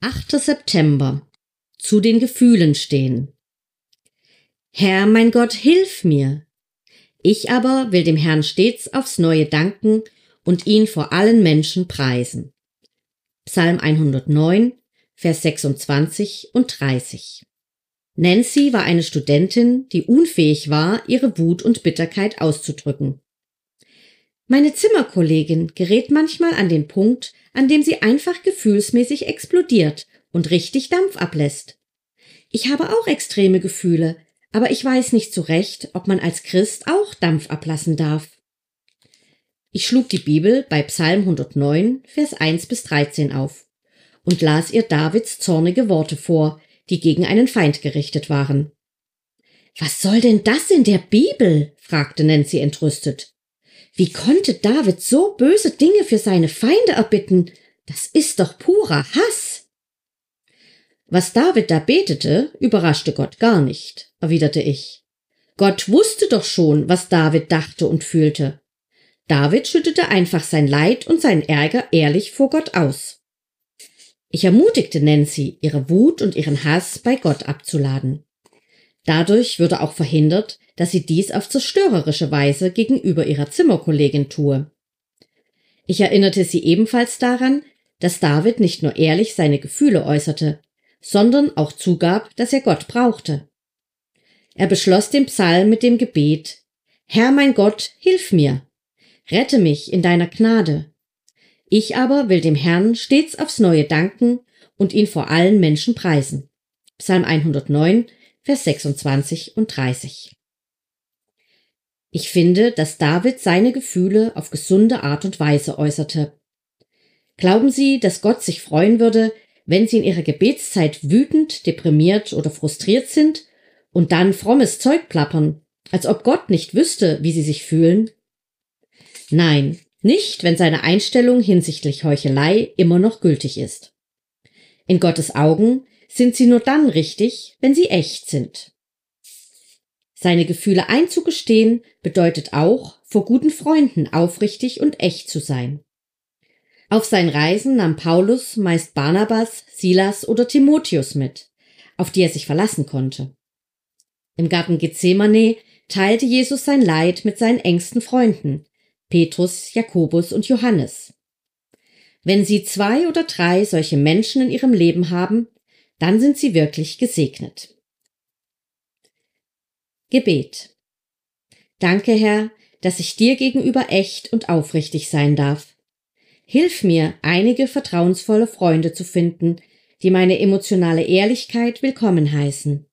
8. September. Zu den Gefühlen stehen. Herr mein Gott, hilf mir. Ich aber will dem Herrn stets aufs neue danken und ihn vor allen Menschen preisen. Psalm 109, Vers 26 und 30. Nancy war eine Studentin, die unfähig war, ihre Wut und Bitterkeit auszudrücken. Meine Zimmerkollegin gerät manchmal an den Punkt, an dem sie einfach gefühlsmäßig explodiert und richtig Dampf ablässt. Ich habe auch extreme Gefühle, aber ich weiß nicht so recht, ob man als Christ auch Dampf ablassen darf. Ich schlug die Bibel bei Psalm 109, Vers 1 bis 13 auf und las ihr Davids zornige Worte vor, die gegen einen Feind gerichtet waren. Was soll denn das in der Bibel? fragte Nancy entrüstet. Wie konnte David so böse Dinge für seine Feinde erbitten? Das ist doch purer Hass. Was David da betete, überraschte Gott gar nicht, erwiderte ich. Gott wusste doch schon, was David dachte und fühlte. David schüttete einfach sein Leid und seinen Ärger ehrlich vor Gott aus. Ich ermutigte Nancy, ihre Wut und ihren Hass bei Gott abzuladen. Dadurch würde auch verhindert, dass sie dies auf zerstörerische Weise gegenüber ihrer Zimmerkollegin tue. Ich erinnerte sie ebenfalls daran, dass David nicht nur ehrlich seine Gefühle äußerte, sondern auch zugab, dass er Gott brauchte. Er beschloss den Psalm mit dem Gebet Herr mein Gott, hilf mir, rette mich in deiner Gnade. Ich aber will dem Herrn stets aufs neue danken und ihn vor allen Menschen preisen. Psalm 109, Vers 26 und 30. Ich finde, dass David seine Gefühle auf gesunde Art und Weise äußerte. Glauben Sie, dass Gott sich freuen würde, wenn Sie in Ihrer Gebetszeit wütend, deprimiert oder frustriert sind und dann frommes Zeug plappern, als ob Gott nicht wüsste, wie Sie sich fühlen? Nein, nicht, wenn seine Einstellung hinsichtlich Heuchelei immer noch gültig ist. In Gottes Augen sind sie nur dann richtig, wenn sie echt sind. Seine Gefühle einzugestehen bedeutet auch, vor guten Freunden aufrichtig und echt zu sein. Auf seinen Reisen nahm Paulus meist Barnabas, Silas oder Timotheus mit, auf die er sich verlassen konnte. Im Garten Gethsemane teilte Jesus sein Leid mit seinen engsten Freunden, Petrus, Jakobus und Johannes. Wenn Sie zwei oder drei solche Menschen in Ihrem Leben haben, dann sind Sie wirklich gesegnet. Gebet. Danke, Herr, dass ich dir gegenüber echt und aufrichtig sein darf. Hilf mir, einige vertrauensvolle Freunde zu finden, die meine emotionale Ehrlichkeit willkommen heißen.